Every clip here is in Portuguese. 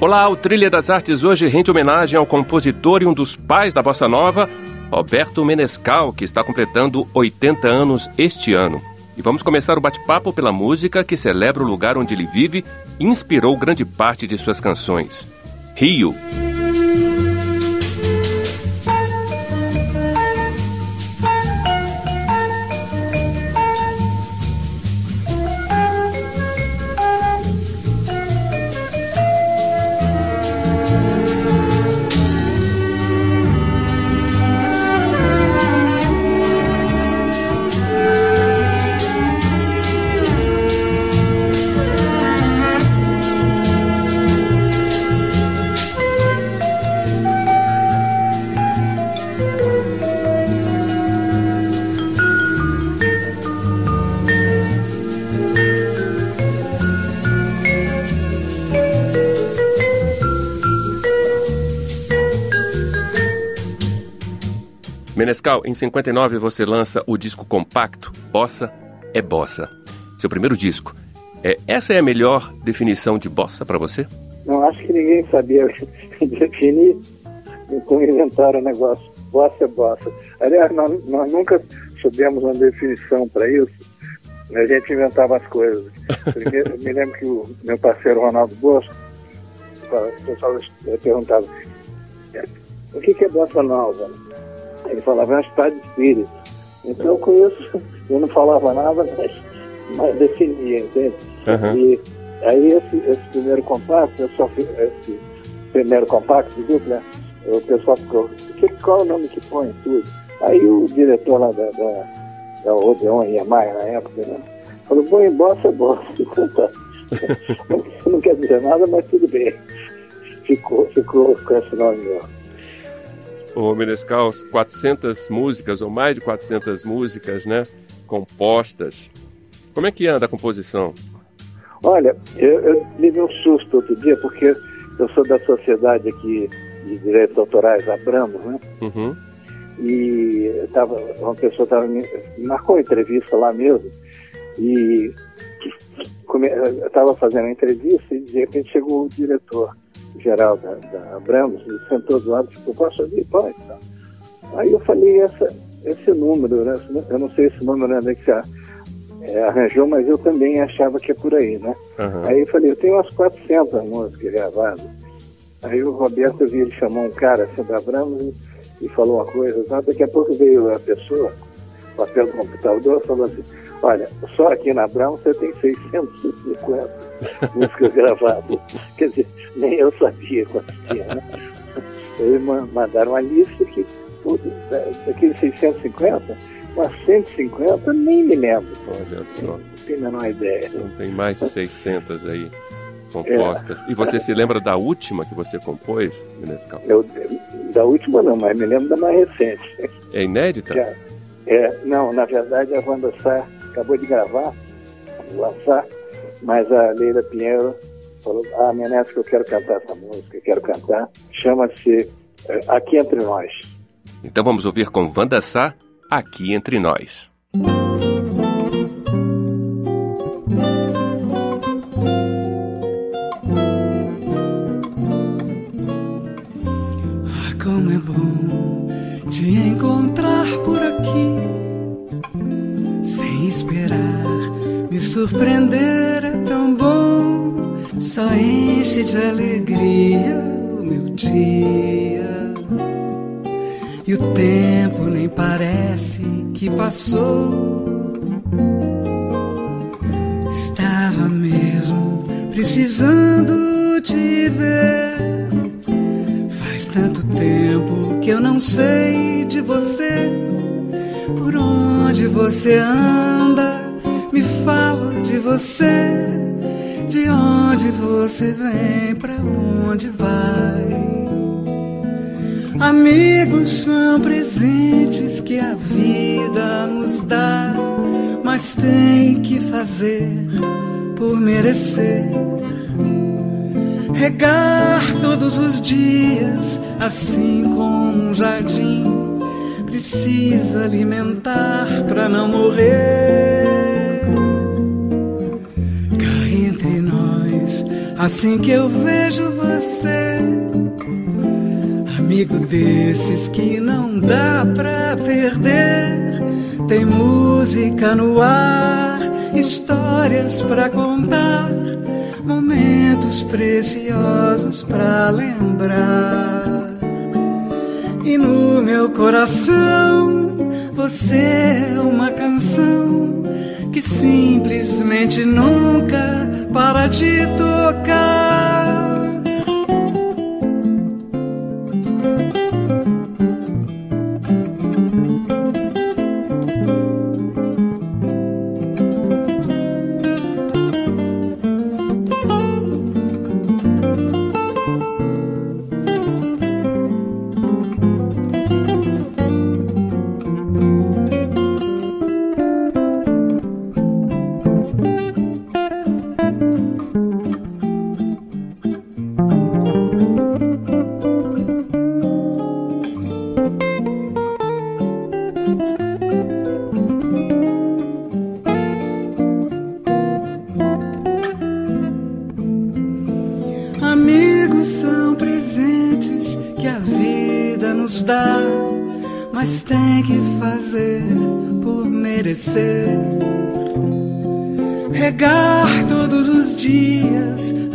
Olá, o Trilha das Artes hoje rende homenagem ao compositor e um dos pais da bossa nova, Roberto Menescal, que está completando 80 anos este ano. E vamos começar o bate-papo pela música que celebra o lugar onde ele vive e inspirou grande parte de suas canções. Rio. Menescal, em 59 você lança o disco compacto Bossa é Bossa. Seu primeiro disco. É, essa é a melhor definição de bossa para você? Não, acho que ninguém sabia definir, então inventaram o negócio. Bossa é bossa. Aliás, nós, nós nunca soubemos uma definição para isso. A gente inventava as coisas. Primeiro, me lembro que o meu parceiro Ronaldo Bosco, o pessoal perguntava, o que é bossa nova? Ele falava, é um estado de espírito. Então com isso, eu não falava nada, mas, mas definia, entende? Uhum. E aí esse, esse primeiro compacto, eu só fiz, esse primeiro compacto de dupla, o pessoal ficou, que, qual é o nome que põe tudo? Aí o diretor lá da, da, da Odeon Maia na época, né? Falou, bom, em bossa é bossa. Tá. não quer dizer nada, mas tudo bem. Ficou, ficou com esse nome mesmo o Menescal, 400 músicas, ou mais de 400 músicas, né? Compostas. Como é que anda a composição? Olha, eu, eu tive um susto outro dia, porque eu sou da sociedade aqui de direitos autorais, Abramos, né? Uhum. E tava, uma pessoa tava, me marcou entrevista lá mesmo, e estava fazendo a entrevista e de repente chegou o diretor geral da, da Abramos, e sentou do lado e falou, posso ouvir? Pode. Tá. Aí eu falei, essa, esse número, né? eu não sei esse número né, que você é, arranjou, mas eu também achava que é por aí, né? Uhum. Aí eu falei, eu tenho umas 400 músicas gravadas. Aí o Roberto viu, ele chamou um cara assim da Abramos e, e falou uma coisa, tá? daqui a pouco veio a pessoa, o papel do computador, falou assim, olha, só aqui na Brown você tem 650 músicas gravadas. Quer dizer, nem eu sabia quantos tinha, né? Eles mandaram uma lista que, daqueles 650, umas 150, nem me lembro. Olha só. Não tenho a menor ideia. Não tem mais de 600 aí compostas. É. E você se lembra da última que você compôs, Menescal? Eu, da última não, mas me lembro da mais recente. É inédita? Já, é, não, na verdade a Wanda Sá acabou de gravar, lançar, mas a Leila Pinheiro falou, ah, minha neta, eu quero cantar essa música, quero cantar. Chama-se é, Aqui Entre Nós. Então vamos ouvir com Wanda Sá, Aqui Entre Nós. Enche de alegria o meu dia. E o tempo nem parece que passou. Estava mesmo precisando te ver. Faz tanto tempo que eu não sei de você. Por onde você anda, me fala de você de onde você vem, pra onde vai? Amigos são presentes que a vida nos dá, mas tem que fazer por merecer. Regar todos os dias, assim como um jardim, precisa alimentar para não morrer. Assim que eu vejo você, amigo desses que não dá pra perder, tem música no ar, histórias pra contar momentos preciosos para lembrar. E no meu coração você é uma canção que simplesmente nunca para de tocar.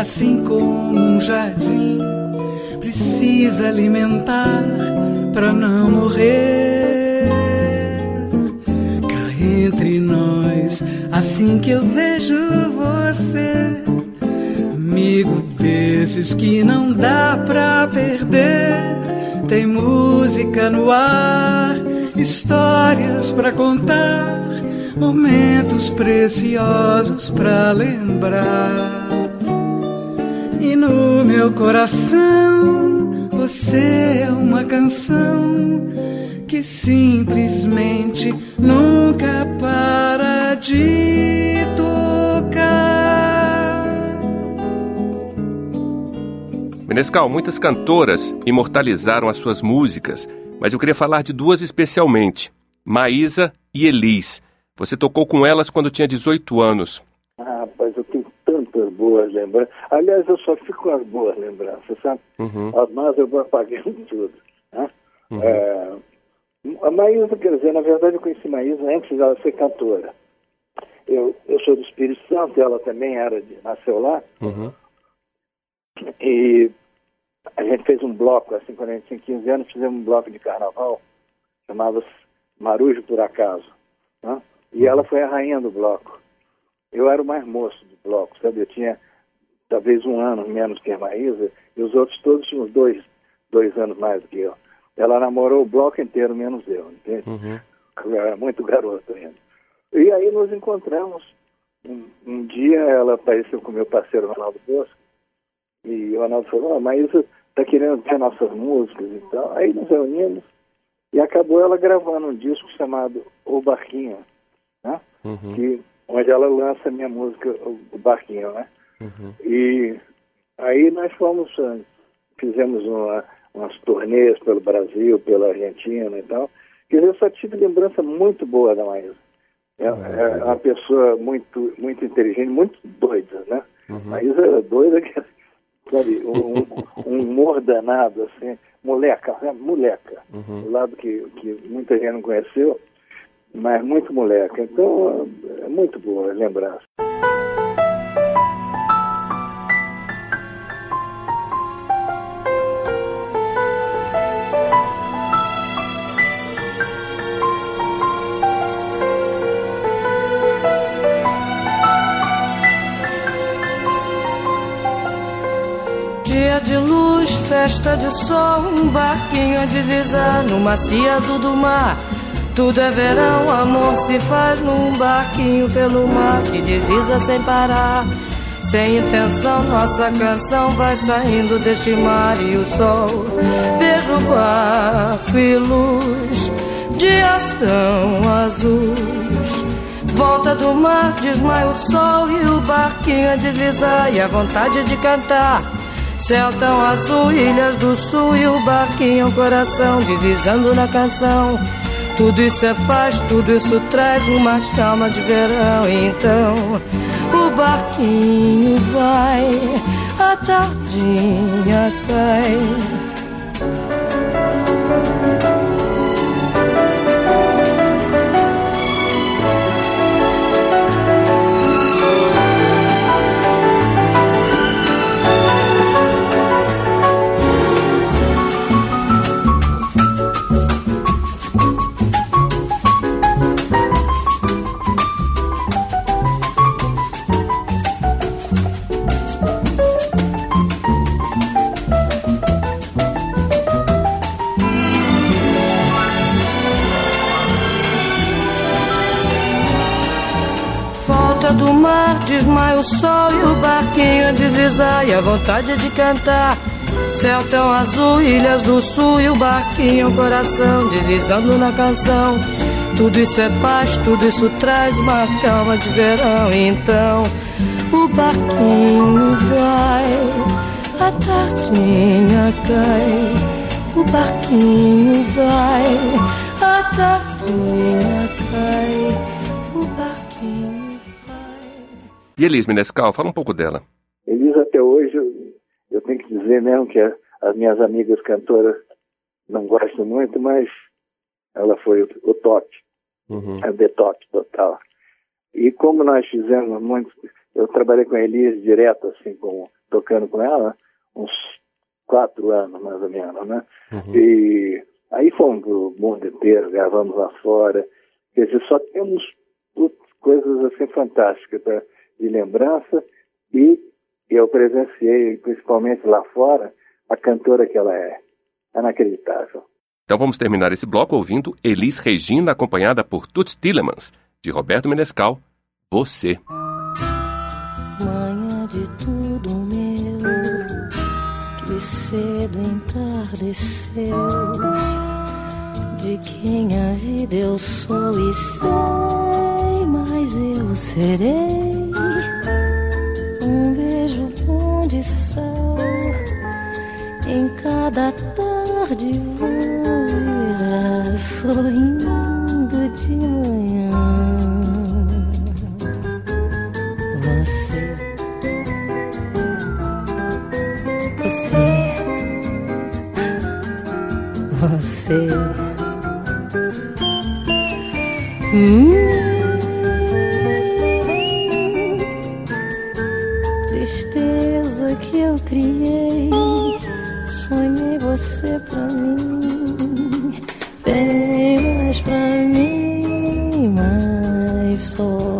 Assim como um jardim precisa alimentar para não morrer. Cá entre nós, assim que eu vejo você, amigo desses que não dá pra perder. Tem música no ar, histórias para contar, momentos preciosos para lembrar. E no meu coração você é uma canção que simplesmente nunca para de tocar. Menescal, muitas cantoras imortalizaram as suas músicas, mas eu queria falar de duas especialmente: Maísa e Elis. Você tocou com elas quando tinha 18 anos boas lembranças. Aliás, eu só fico com as boas lembranças, sabe? Uhum. As más eu vou apagando tudo. Né? Uhum. É, a Maísa, quer dizer, na verdade eu conheci Maísa antes dela ser cantora. Eu, eu sou do Espírito Santo, ela também era de, nasceu lá. Uhum. E a gente fez um bloco, assim, quando a gente tinha 15 anos, fizemos um bloco de carnaval, chamava-se Marujo por Acaso. Né? E ela foi a rainha do bloco. Eu era o mais moço do bloco, sabe? Eu tinha talvez um ano menos que a Maísa, e os outros todos tinham dois, dois anos mais do que eu. Ela namorou o bloco inteiro, menos eu, entende? Uhum. Eu era muito garoto ainda. E aí nos encontramos. Um, um dia ela apareceu com meu parceiro Ronaldo Bosco, e o Ronaldo falou, oh, Maísa está querendo ter nossas músicas e tal. Aí nos reunimos, e acabou ela gravando um disco chamado O Barquinho, né? Uhum. que onde ela lança a minha música, o Barquinho, né? Uhum. E aí nós fomos, ah, fizemos uma, umas turnês pelo Brasil, pela Argentina e tal. Quer dizer, eu só tive lembrança muito boa da Maísa. É, uhum. é uma pessoa muito, muito inteligente, muito doida, né? Uhum. Maísa era doida, que, sabe, um, um humor danado, assim, moleca, né? moleca. Uhum. Do lado que, que muita gente não conheceu mas muito moleca. Então, é muito boa lembrança. Dia de luz, festa de sol, um barquinho a deslizar no macio azul do mar. Tudo é verão, amor se faz num barquinho pelo mar que desliza sem parar. Sem intenção, nossa canção vai saindo deste mar e o sol. Beijo, barco e luz, dias tão azuis. Volta do mar, desmaia o sol e o barquinho a deslizar e a vontade de cantar. Céu tão azul, ilhas do sul e o barquinho coração deslizando na canção. Tudo isso é paz, tudo isso traz uma calma de verão. Então o barquinho vai, a tardinha cai. Mar desmaia o sol e o barquinho a deslizar e a vontade de cantar. Céu tão azul, ilhas do sul e o barquinho, coração deslizando na canção. Tudo isso é paz, tudo isso traz uma calma de verão. Então o barquinho vai, a tardinha cai. O barquinho vai, a tardinha cai. E Elis Menescal, fala um pouco dela. Elis, até hoje, eu, eu tenho que dizer mesmo que a, as minhas amigas cantoras não gostam muito, mas ela foi o, o top, uhum. a the top total. E como nós fizemos muito, eu trabalhei com a Elis direto, assim, com, tocando com ela, uns quatro anos mais ou menos, né? Uhum. E aí fomos pro mundo inteiro, gravamos lá fora. Quer dizer, só temos coisas assim fantásticas para de lembrança e eu presenciei, principalmente lá fora, a cantora que ela é. Inacreditável. Então vamos terminar esse bloco ouvindo Elis Regina, acompanhada por Tuts Tillemans, de Roberto Menescal, Você. Manhã de tudo meu, que cedo entardeceu, de quem a vida eu sou e sei, mas eu serei de em cada tarde voa sorrindo de manhã. Mais pra mim, mais só.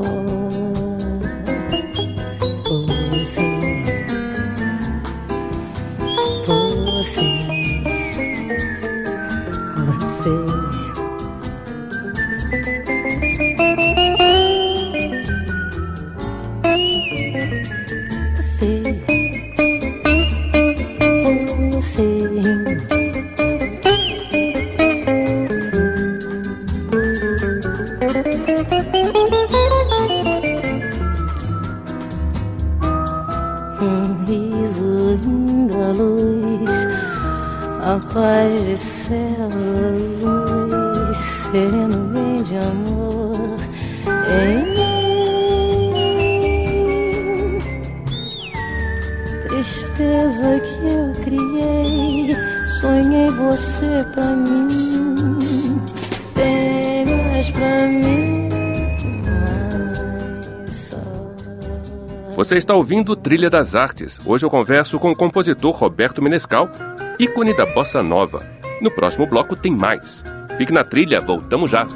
Você está ouvindo Trilha das Artes. Hoje eu converso com o compositor Roberto Menescal, ícone da bossa nova. No próximo bloco tem mais. Fique na trilha, voltamos já.